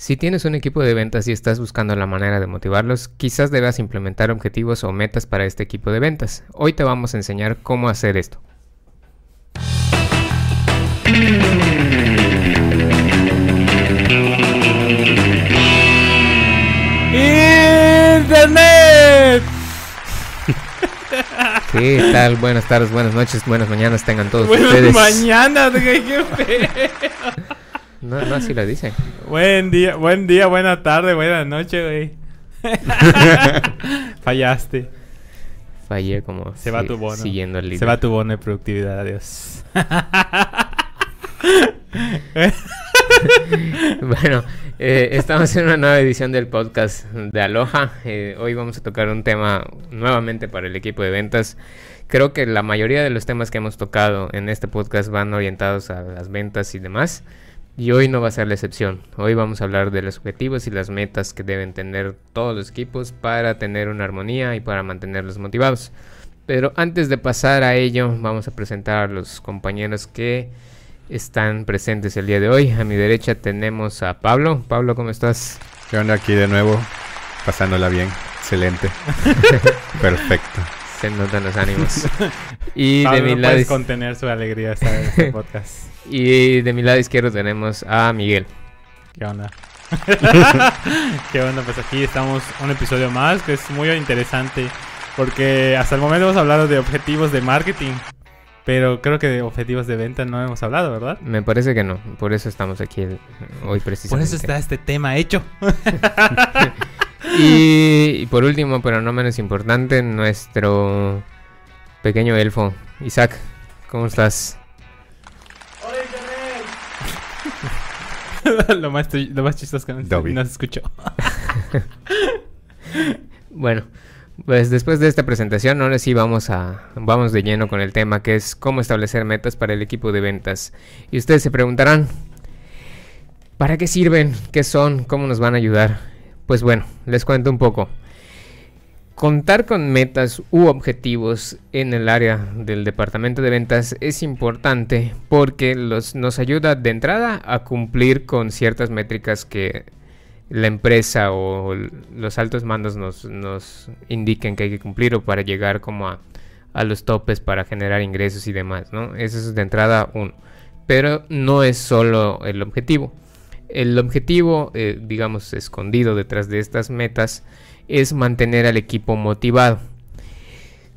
Si tienes un equipo de ventas y estás buscando la manera de motivarlos, quizás debas implementar objetivos o metas para este equipo de ventas. Hoy te vamos a enseñar cómo hacer esto. Internet. ¿Qué tal? Buenas tardes, buenas noches, buenas mañanas tengan todos Buenas ustedes. mañanas, güey, qué feo. No, no así lo dicen. Buen día, buen día, buena tarde, buena noche, güey. Fallaste. Fallé como Se va tu bono. siguiendo el líder. Se va tu bono de productividad, adiós. Bueno, eh, estamos en una nueva edición del podcast de Aloha. Eh, hoy vamos a tocar un tema nuevamente para el equipo de ventas. Creo que la mayoría de los temas que hemos tocado en este podcast van orientados a las ventas y demás. Y hoy no va a ser la excepción. Hoy vamos a hablar de los objetivos y las metas que deben tener todos los equipos para tener una armonía y para mantenerlos motivados. Pero antes de pasar a ello, vamos a presentar a los compañeros que están presentes el día de hoy. A mi derecha tenemos a Pablo. Pablo, ¿cómo estás? ¿Qué onda aquí de nuevo? Pasándola bien. Excelente. Perfecto. Se notan los ánimos. Y Pablo, de, mi no lado contener su alegría esta este podcast. y de mi lado izquierdo tenemos a Miguel. ¿Qué onda? ¿Qué onda? Pues aquí estamos un episodio más que es muy interesante porque hasta el momento hemos hablado de objetivos de marketing, pero creo que de objetivos de venta no hemos hablado, ¿verdad? Me parece que no, por eso estamos aquí el- hoy Por precisamente. eso está este tema hecho. Y, y por último, pero no menos importante, nuestro pequeño elfo, Isaac. ¿Cómo estás? lo, más, lo más chistoso que Dobby. no se escuchó. Bueno, pues después de esta presentación, ahora sí vamos a vamos de lleno con el tema que es cómo establecer metas para el equipo de ventas. Y ustedes se preguntarán, ¿para qué sirven? ¿Qué son? ¿Cómo nos van a ayudar? Pues bueno, les cuento un poco. Contar con metas u objetivos en el área del departamento de ventas es importante porque los, nos ayuda de entrada a cumplir con ciertas métricas que la empresa o los altos mandos nos, nos indiquen que hay que cumplir o para llegar como a, a los topes para generar ingresos y demás, ¿no? Eso es de entrada uno. Pero no es solo el objetivo. El objetivo, eh, digamos, escondido detrás de estas metas es mantener al equipo motivado.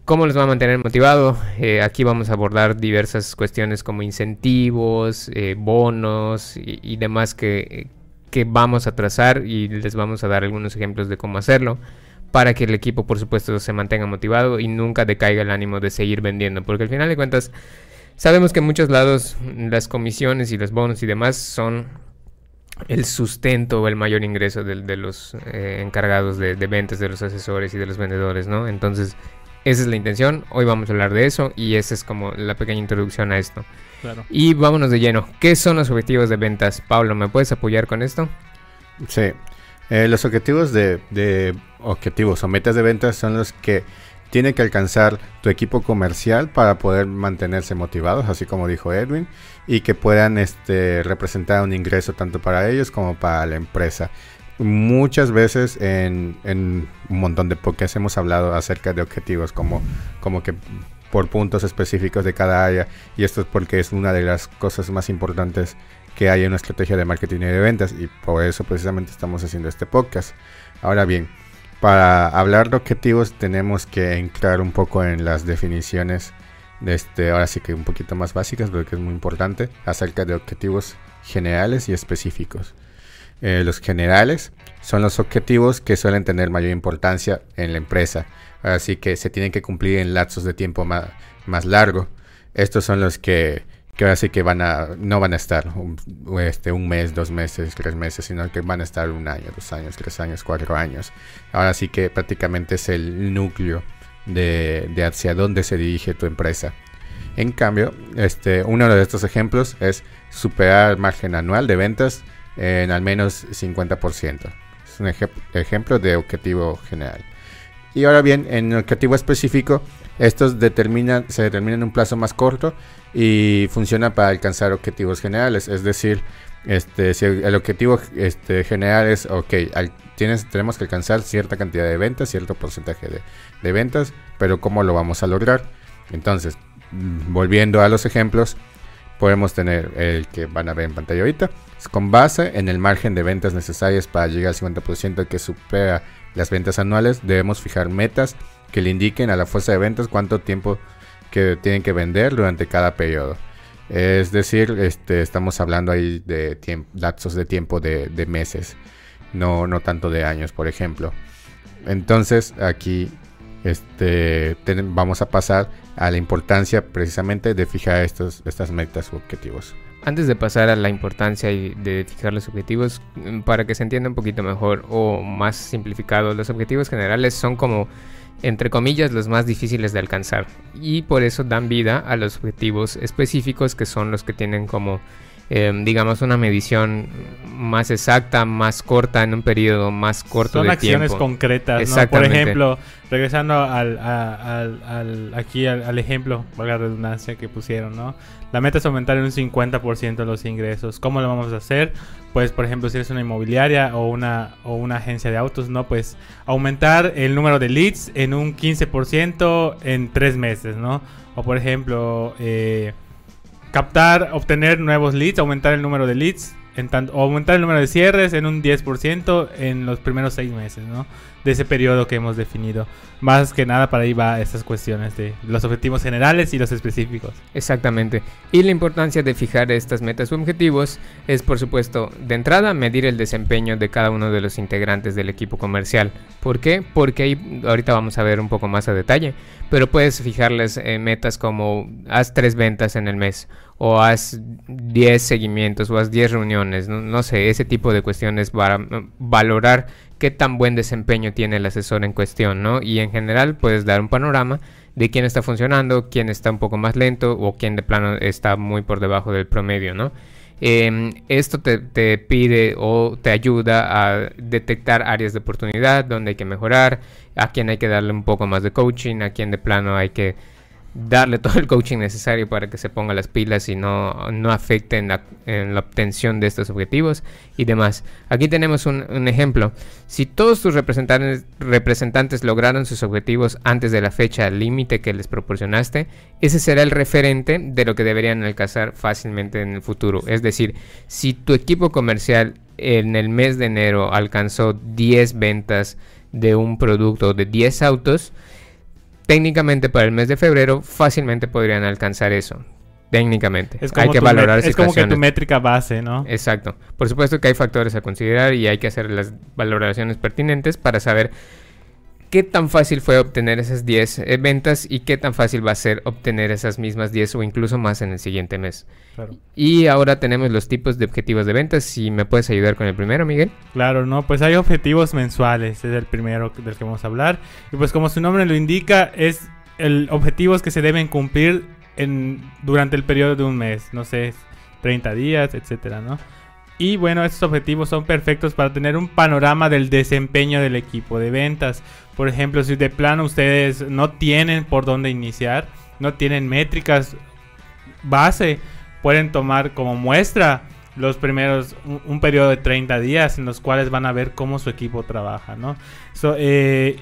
¿Cómo los va a mantener motivado? Eh, aquí vamos a abordar diversas cuestiones como incentivos, eh, bonos y, y demás que, que vamos a trazar y les vamos a dar algunos ejemplos de cómo hacerlo para que el equipo por supuesto se mantenga motivado y nunca decaiga el ánimo de seguir vendiendo porque al final de cuentas sabemos que en muchos lados las comisiones y los bonos y demás son el sustento o el mayor ingreso de, de los eh, encargados de, de ventas, de los asesores y de los vendedores, ¿no? Entonces, esa es la intención. Hoy vamos a hablar de eso y esa es como la pequeña introducción a esto. Claro. Y vámonos de lleno. ¿Qué son los objetivos de ventas? Pablo, ¿me puedes apoyar con esto? Sí. Eh, los objetivos de, de objetivos o metas de ventas son los que tiene que alcanzar tu equipo comercial para poder mantenerse motivados, así como dijo Edwin, y que puedan este, representar un ingreso tanto para ellos como para la empresa. Muchas veces en, un montón de podcasts hemos hablado acerca de objetivos como, como que por puntos específicos de cada área y esto es porque es una de las cosas más importantes que hay en una estrategia de marketing y de ventas y por eso precisamente estamos haciendo este podcast. Ahora bien, para hablar de objetivos tenemos que entrar un poco en las definiciones de este, ahora sí que un poquito más básicas, porque es muy importante, acerca de objetivos generales y específicos. Eh, los generales son los objetivos que suelen tener mayor importancia en la empresa, así que se tienen que cumplir en lapsos de tiempo más, largo. Estos son los que, que ahora sí que van a, no van a estar este, un mes, dos meses, tres meses, sino que van a estar un año, dos años, tres años, cuatro años. Ahora sí que prácticamente es el núcleo de, hacia dónde se dirige tu empresa. En cambio, este, uno de estos ejemplos es superar el margen anual de ventas en al menos 50%. Es un ej ejemplo de objetivo general. Y ahora bien, en objetivo específico, estos determinan, se determinan en un plazo más corto y funciona para alcanzar objetivos generales. Es decir, Este, el, objetivo este, general es, ok, tenemos que alcanzar cierta cantidad de ventas, cierto porcentaje de, de ventas, pero ¿cómo lo vamos a lograr? Entonces, mm, volviendo a los ejemplos, podemos tener el que van a ver en pantalla ahorita. con base en el margen de ventas necesarias para llegar al 50% que supera las ventas anuales, debemos fijar metas que le indiquen a la fuerza de ventas cuánto tiempo que tienen que vender durante cada periodo. Es decir, este, estamos hablando ahí de lapsos de tiempo de, meses, no, tanto de años, por ejemplo. Entonces aquí este, vamos a pasar a la importancia precisamente de fijar estos, estas metas u objetivos. Antes de pasar a la importancia de fijar los objetivos, mm, para que se entienda un poquito mejor o más simplificado, los objetivos generales son como, entre comillas, los más difíciles de alcanzar. Y por eso dan vida a los objetivos específicos que son los que tienen como Em, digamos, una medición más exacta, más corta, en un periodo más corto Son de acciones concretas, ¿no? Por ejemplo, regresando al, al, aquí al, ejemplo, valga la redundancia que pusieron, ¿no? La meta es aumentar en un 50% los ingresos. ¿Cómo lo vamos a hacer? Pues, por ejemplo, si eres una inmobiliaria o una, o una agencia de autos, ¿no? Pues aumentar el número de leads en un 15% en tres meses, ¿no? O, por ejemplo, eh, captar, obtener nuevos leads, aumentar el número de leads, en tanto, aumentar el número de cierres en un 10% en los primeros seis meses, ¿no? De ese periodo que hemos definido. Más que nada para ahí va estas cuestiones de los objetivos generales y los específicos. Exactamente. Y la importancia de fijar estas metas o objetivos es, por supuesto, de entrada, medir el desempeño de cada uno de los integrantes del equipo comercial. ¿Por qué? Porque ahí ahorita vamos a ver un poco más a detalle. Pero puedes fijarles eh, metas como haz tres ventas en el mes o haz 10 seguimientos o haz 10 reuniones, no, sé, ese tipo de cuestiones para valorar qué tan buen desempeño tiene el asesor en cuestión, ¿no? Y en general puedes dar un panorama de quién está funcionando, quién está un poco más lento o quién de plano está muy por debajo del promedio, ¿no? Em, esto te, te, pide o te ayuda a detectar áreas de oportunidad donde hay que mejorar, a quién hay que darle un poco más de coaching, a quién de plano hay que darle todo el coaching necesario para que se ponga las pilas y no, no afecte en la, obtención de estos objetivos y demás. Aquí tenemos un, ejemplo. Si todos tus representantes, representantes lograron sus objetivos antes de la fecha límite que les proporcionaste, ese será el referente de lo que deberían alcanzar fácilmente en el futuro. Es decir, si tu equipo comercial en el mes de enero alcanzó 10 ventas de un producto de 10 autos, técnicamente para el mes de febrero fácilmente podrían alcanzar eso. Técnicamente. hay que valorar Es como que tu métrica base, ¿no? Exacto. Por supuesto que hay factores a considerar y hay que hacer las valoraciones pertinentes para saber qué tan fácil fue obtener esas 10 eh, ventas y qué tan fácil va a ser obtener esas mismas 10 o incluso más en el siguiente mes. Y ahora tenemos los tipos de objetivos de ventas. Si me puedes ayudar con el primero, Miguel. Claro, no, pues hay objetivos mensuales, es el primero del que vamos a hablar. Y pues como su nombre lo indica, es el objetivos que se deben cumplir en, durante el periodo de un mes, no sé, 30 días, etcétera, ¿no? Y bueno, estos objetivos son perfectos para tener un panorama del desempeño del equipo de ventas. Por ejemplo, si de plano ustedes no tienen por dónde iniciar, no tienen métricas base, pueden tomar como muestra los primeros, un, periodo de 30 días en los cuales van a ver cómo su equipo trabaja, ¿no? Eh,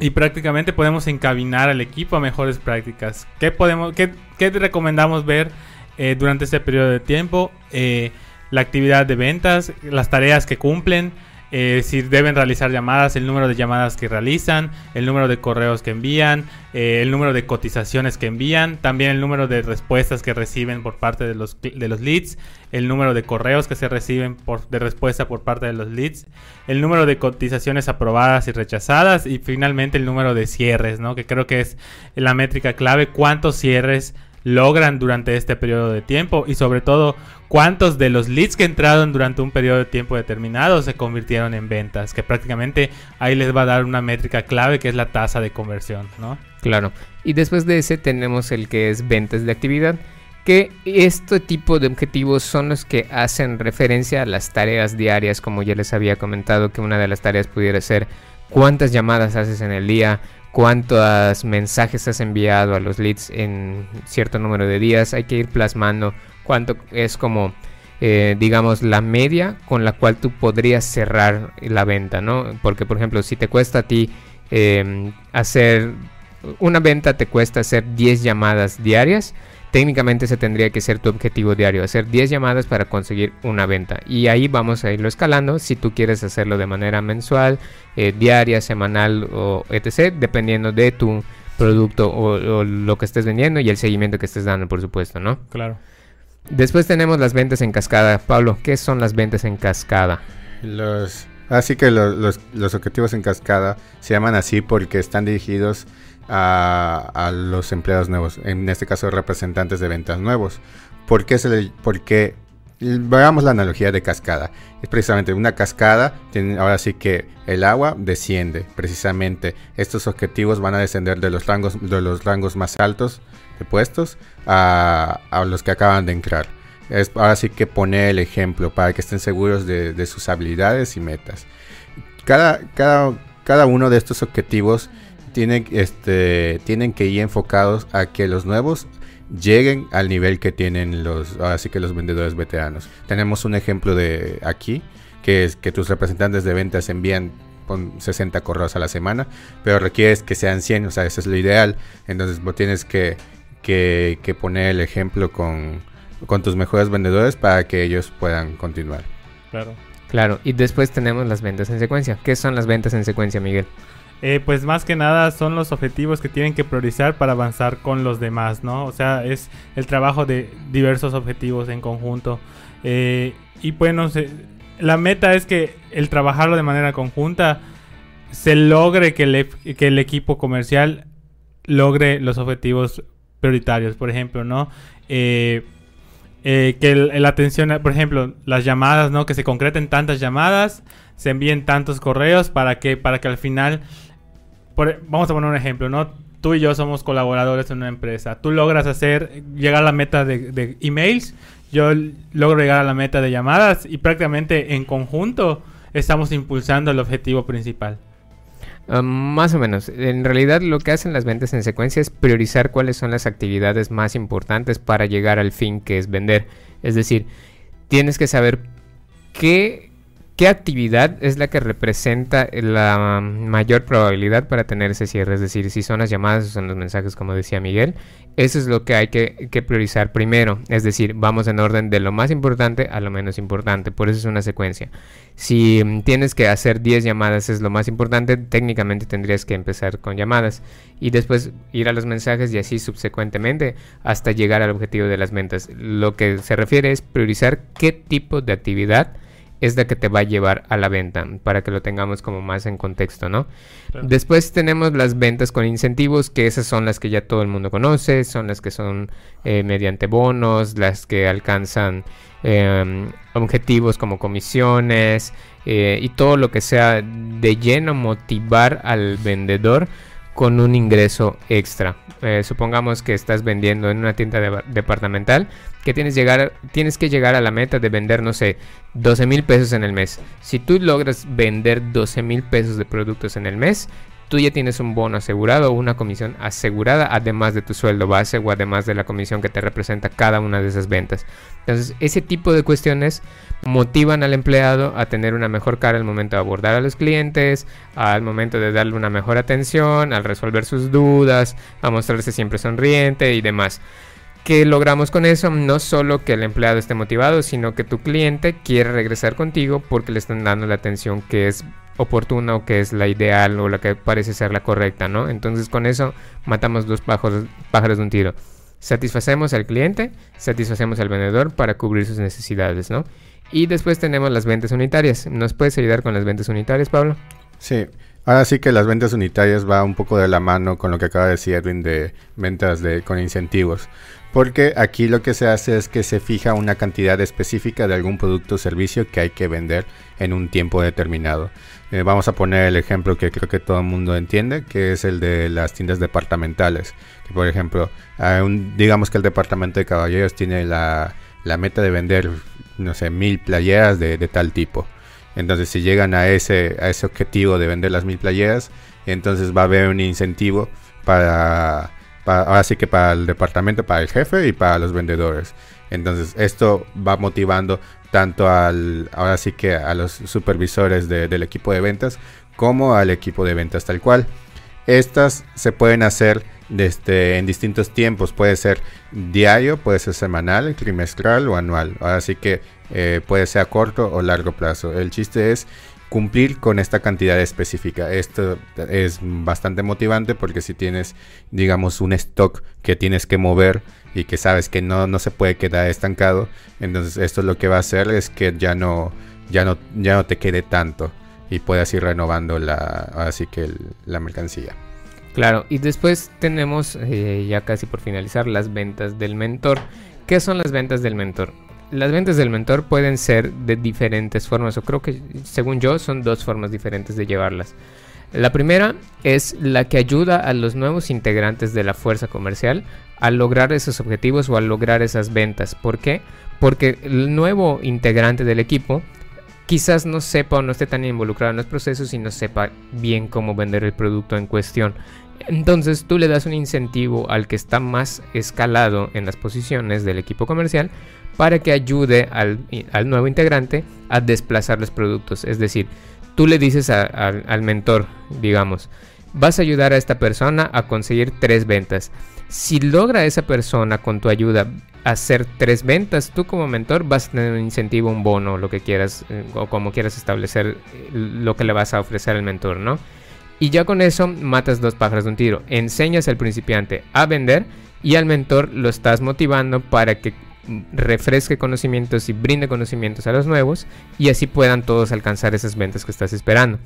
y prácticamente podemos encabinar al equipo a mejores prácticas. ¿Qué, podemos, qué, qué recomendamos ver? Eh, durante este periodo de tiempo, eh, la actividad de ventas, las tareas que cumplen, eh, si deben realizar llamadas, el número de llamadas que realizan, el número de correos que envían, el número de cotizaciones que envían, también el número de respuestas que reciben por parte de los, de los leads, el número de correos que se reciben por, de respuesta por parte de los leads, el número de cotizaciones aprobadas y rechazadas y finalmente el número de cierres, ¿no? que creo que es la métrica clave, cuántos cierres logran durante este periodo de tiempo y sobre todo cuántos de los leads que entraron durante un periodo de tiempo determinado se convirtieron en ventas, que prácticamente ahí les va a dar una métrica clave que es la tasa de conversión, ¿no? Claro. Y después de ese tenemos el que es ventas de actividad, que este tipo de objetivos son los que hacen referencia a las tareas diarias, como ya les había comentado que una de las tareas pudiera ser cuántas llamadas haces en el día, cuántos mensajes has enviado a los leads en cierto número de días. Hay que ir plasmando cuánto es como eh, digamos, la media con la cual tú podrías cerrar la venta, ¿no? Porque, por ejemplo, si te cuesta a ti em, hacer una venta, te cuesta hacer 10 llamadas diarias, técnicamente ese tendría que ser tu objetivo diario, hacer 10 llamadas para conseguir una venta. Y ahí vamos a irlo escalando si tú quieres hacerlo de manera mensual, eh, diaria, semanal o etc., dependiendo de tu producto o, o, lo que estés vendiendo y el seguimiento que estés dando, por supuesto, ¿no? Claro. Después tenemos las ventas en cascada. Pablo, ¿qué son las ventas en cascada? Los, así que los, los, los objetivos en cascada se llaman así porque están dirigidos a, los empleados nuevos, en este caso representantes de ventas nuevos. ¿Por qué se le, porque veamos la analogía de cascada. Es precisamente una cascada, ahora sí que el agua desciende, precisamente. Estos objetivos van a descender de los rangos, de los rangos más altos de puestos a, a los que acaban de entrar. Es ahora sí que poner el ejemplo para que estén seguros de, de sus habilidades y metas. Cada, cada, cada uno de estos objetivos tienen, este, tienen que ir enfocados a que los nuevos lleguen al nivel que tienen los así que los vendedores veteranos. Tenemos un ejemplo de aquí que es que tus representantes de ventas envían con 60 correos a la semana, pero requieres que sean 100, o sea, eso es lo ideal. Entonces, vos tienes que, que, que poner el ejemplo con, con tus mejores vendedores para que ellos puedan continuar. Claro. Claro, y después tenemos las ventas en secuencia. ¿Qué son las ventas en secuencia, Miguel? Eh, pues más que nada son los objetivos que tienen que priorizar para avanzar con los demás, ¿no? O sea, es el trabajo de diversos objetivos en conjunto. Eh, y bueno, se, la meta es que el trabajarlo de manera conjunta se logre que el, que el equipo comercial logre los objetivos prioritarios, por ejemplo, ¿no? Eh, eh, que la atención, por ejemplo, las llamadas, ¿no? Que se concreten tantas llamadas, se envíen tantos correos para que, para que al final por, vamos a poner un ejemplo, ¿no? Tú y yo somos colaboradores en una empresa. Tú logras hacer, llegar a la meta de, emails, yo logro llegar a la meta de llamadas y prácticamente en conjunto estamos impulsando el objetivo principal. Uh, más o menos. En realidad lo que hacen las ventas en secuencia es priorizar cuáles son las actividades más importantes para llegar al fin que es vender. Es decir, tienes que saber qué ¿Qué actividad es la que representa la mayor probabilidad para tener ese cierre? Es decir, si son las llamadas o son los mensajes, como decía Miguel. Eso es lo que hay que, que, priorizar primero. Es decir, vamos en orden de lo más importante a lo menos importante. Por eso es una secuencia. Si tienes que hacer 10 llamadas es lo más importante, técnicamente tendrías que empezar con llamadas y después ir a los mensajes y así subsecuentemente hasta llegar al objetivo de las ventas. Lo que se refiere es priorizar qué tipo de actividad es la que te va a llevar a la venta, para que lo tengamos como más en contexto, ¿no? Claro. Después tenemos las ventas con incentivos, que esas son las que ya todo el mundo conoce, son las que son eh, mediante bonos, las que alcanzan eh, objetivos como comisiones eh, y todo lo que sea de lleno motivar al vendedor con un ingreso extra. Eh, supongamos que estás vendiendo en una tienda de, departamental, que tienes, tienes que llegar a la meta de vender, no sé, 12 mil pesos en el mes. Si tú logras vender 12 mil pesos de productos en el mes, tú ya tienes un bono asegurado o una comisión asegurada además de tu sueldo base o además de la comisión que te representa cada una de esas ventas. Entonces, ese tipo de cuestiones motivan al empleado a tener una mejor cara al momento de abordar a los clientes, al momento de darle una mejor atención, al resolver sus dudas, a mostrarse siempre sonriente y demás. ¿Qué logramos con eso? No solo que el empleado esté motivado, sino que tu cliente quiere regresar contigo porque le están dando la atención que es oportuna o que es la ideal o la que parece ser la correcta, ¿no? Entonces con eso matamos dos pájaros, de un tiro. Satisfacemos al cliente, satisfacemos al vendedor para cubrir sus necesidades, ¿no? Y después tenemos las ventas unitarias. ¿Nos puedes ayudar con las ventas unitarias, Pablo? Sí. Ahora sí que las ventas unitarias va un poco de la mano con lo que acaba de decir Edwin de ventas de, con incentivos. Porque aquí lo que se hace es que se fija una cantidad específica de algún producto o servicio que hay que vender en un tiempo determinado. Eh, vamos a poner el ejemplo que creo que todo el mundo entiende, que es el de las tiendas departamentales. Por ejemplo, digamos que el departamento de caballeros tiene la, la meta de vender, no sé, mil playeras de, de, tal tipo. Entonces, si llegan a ese, a ese objetivo de vender las mil playeras, entonces va a haber un incentivo para, ahora sí que para el departamento, para el jefe y para los vendedores. Entonces esto va motivando tanto al, ahora sí que a los supervisores del equipo de ventas como al equipo de ventas tal cual. Estas se pueden hacer desde, en distintos tiempos, puede ser diario, puede ser semanal, trimestral o anual. Así que eh, puede ser a corto o largo plazo. El chiste es cumplir con esta cantidad específica. Esto es bastante motivante porque si tienes, digamos, un stock que tienes que mover y que sabes que no, no se puede quedar estancado, entonces esto lo que va a hacer es que ya no, ya no, ya no te quede tanto y puedas ir renovando la, así que la mercancía. Claro, y después tenemos eh, ya casi por finalizar las ventas del mentor. ¿Qué son las ventas del mentor? Las ventas del mentor pueden ser de diferentes formas, o creo que según yo son dos formas diferentes de llevarlas. La primera es la que ayuda a los nuevos integrantes de la fuerza comercial a lograr esos objetivos o a lograr esas ventas. ¿Por qué? Porque el nuevo integrante del equipo quizás no sepa o no esté tan involucrado en los procesos y no sepa bien cómo vender el producto en cuestión. Entonces tú le das un incentivo al que está más escalado en las posiciones del equipo comercial para que ayude al, nuevo integrante a desplazar los productos. Es decir, tú le dices al mentor, digamos, vas a ayudar a esta persona a conseguir tres ventas. Si logra esa persona con tu ayuda hacer tres ventas, tú como mentor vas a tener un incentivo, un bono, lo que quieras, eh, o como quieras establecer eh, lo que le vas a ofrecer al mentor, ¿no? Y ya con eso matas dos pájaros de un tiro. Enseñas al principiante a vender y al mentor lo estás motivando para que refresque conocimientos y brinde conocimientos a los nuevos y así puedan todos alcanzar esas ventas que estás esperando.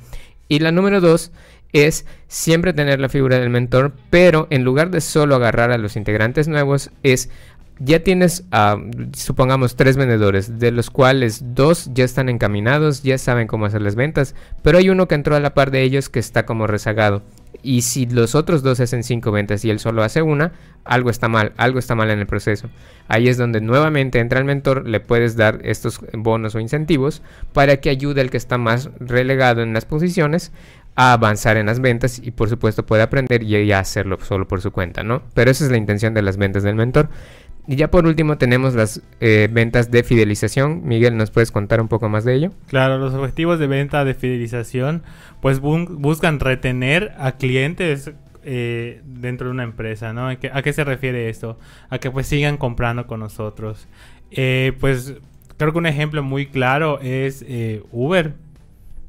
Y la número dos es siempre tener la figura del mentor, pero en lugar de solo agarrar a los integrantes nuevos, es ya tienes, supongamos, tres vendedores, de los cuales dos ya están encaminados, ya saben cómo hacer las ventas, pero hay uno que entró a la par de ellos que está como rezagado. Y si los otros dos hacen cinco ventas y él solo hace una, algo está mal, algo está mal en el proceso. Ahí es donde nuevamente entra el mentor, le puedes dar estos bonos o incentivos para que ayude al que está más relegado en las posiciones a avanzar en las ventas y por supuesto puede aprender y hacerlo solo por su cuenta, ¿no? Pero esa es la intención de las ventas del mentor. Y ya por último tenemos las eh, ventas de fidelización. Miguel, ¿nos puedes contar un poco más de ello? Claro, los objetivos de venta de fidelización pues buscan retener a clientes eh, dentro de una empresa, ¿no? ¿A qué, se refiere esto? A que pues sigan comprando con nosotros. Eh, pues creo que un ejemplo muy claro es Uber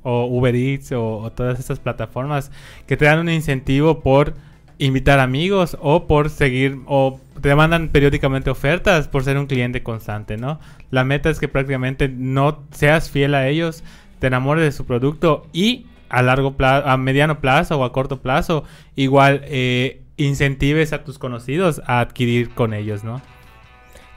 o Uber Eats o, todas estas plataformas que te dan un incentivo por invitar amigos o por seguir o te mandan periódicamente ofertas por ser un cliente constante, ¿no? La meta es que prácticamente no seas fiel a ellos, te enamores de su producto y a largo plazo, a mediano plazo o a corto plazo, igual eh, incentives a tus conocidos a adquirir con ellos, ¿no?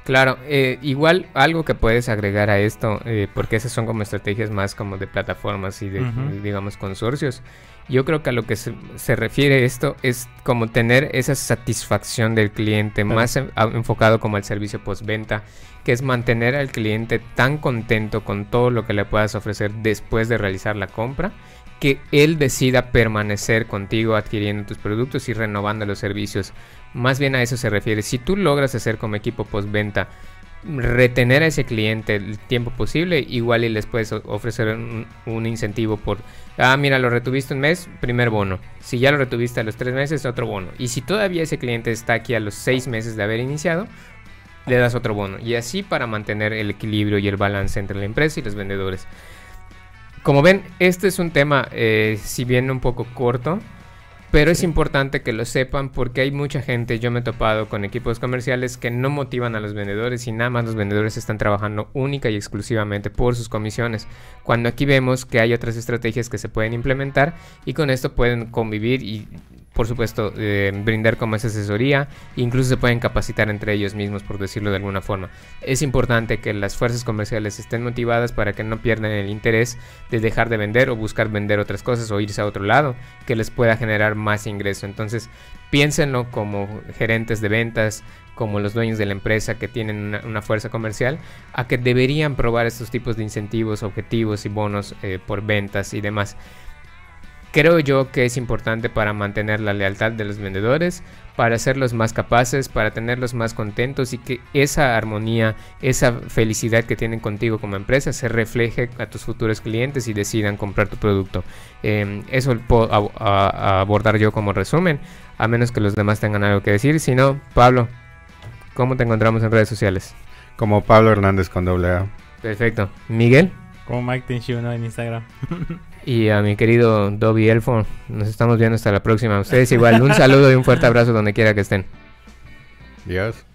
Claro, eh, igual algo que puedes agregar a esto, eh, porque esas son como estrategias más como de plataformas y de, digamos, consorcios. Yo creo que a lo que se, refiere esto es como tener esa satisfacción del cliente, más enfocado como al servicio postventa, que es mantener al cliente tan contento con todo lo que le puedas ofrecer después de realizar la compra, que él decida permanecer contigo adquiriendo tus productos y renovando los servicios más bien a eso se refiere. Si tú logras hacer como equipo postventa retener a ese cliente el tiempo posible, igual y les puedes ofrecer un, incentivo por, ah, mira, lo retuviste un mes, primer bono. Si ya lo retuviste a los tres meses, otro bono. Y si todavía ese cliente está aquí a los seis meses de haber iniciado, le das otro bono. Y así para mantener el equilibrio y el balance entre la empresa y los vendedores. Como ven, este es un tema, eh, si bien un poco corto, pero es importante que lo sepan porque hay mucha gente, yo me he topado con equipos comerciales que no motivan a los vendedores y nada más los vendedores están trabajando única y exclusivamente por sus comisiones. Cuando aquí vemos que hay otras estrategias que se pueden implementar y con esto pueden convivir y por supuesto, eh, brindar como esa asesoría, incluso se pueden capacitar entre ellos mismos, por decirlo de alguna forma. Es importante que las fuerzas comerciales estén motivadas para que no pierdan el interés de dejar de vender o buscar vender otras cosas o irse a otro lado que les pueda generar más ingreso. Entonces, piénsenlo como gerentes de ventas, como los dueños de la empresa que tienen una, fuerza comercial, a que deberían probar estos tipos de incentivos, objetivos y bonos eh, por ventas y demás. Creo yo que es importante para mantener la lealtad de los vendedores, para hacerlos más capaces, para tenerlos más contentos y que esa armonía, esa felicidad que tienen contigo como empresa se refleje a tus futuros clientes y decidan comprar tu producto. Eh, eso puedo abordar yo como resumen, a menos que los demás tengan algo que decir. Si no, Pablo, ¿cómo te encontramos en redes sociales? Como Pablo Hernández con doble A. Perfecto. Miguel. Como Mike Tenchuno en Instagram. y a mi querido Dobby Elfo. Nos estamos viendo hasta la próxima. ustedes igual, un saludo y un fuerte abrazo donde quiera que estén. Adiós.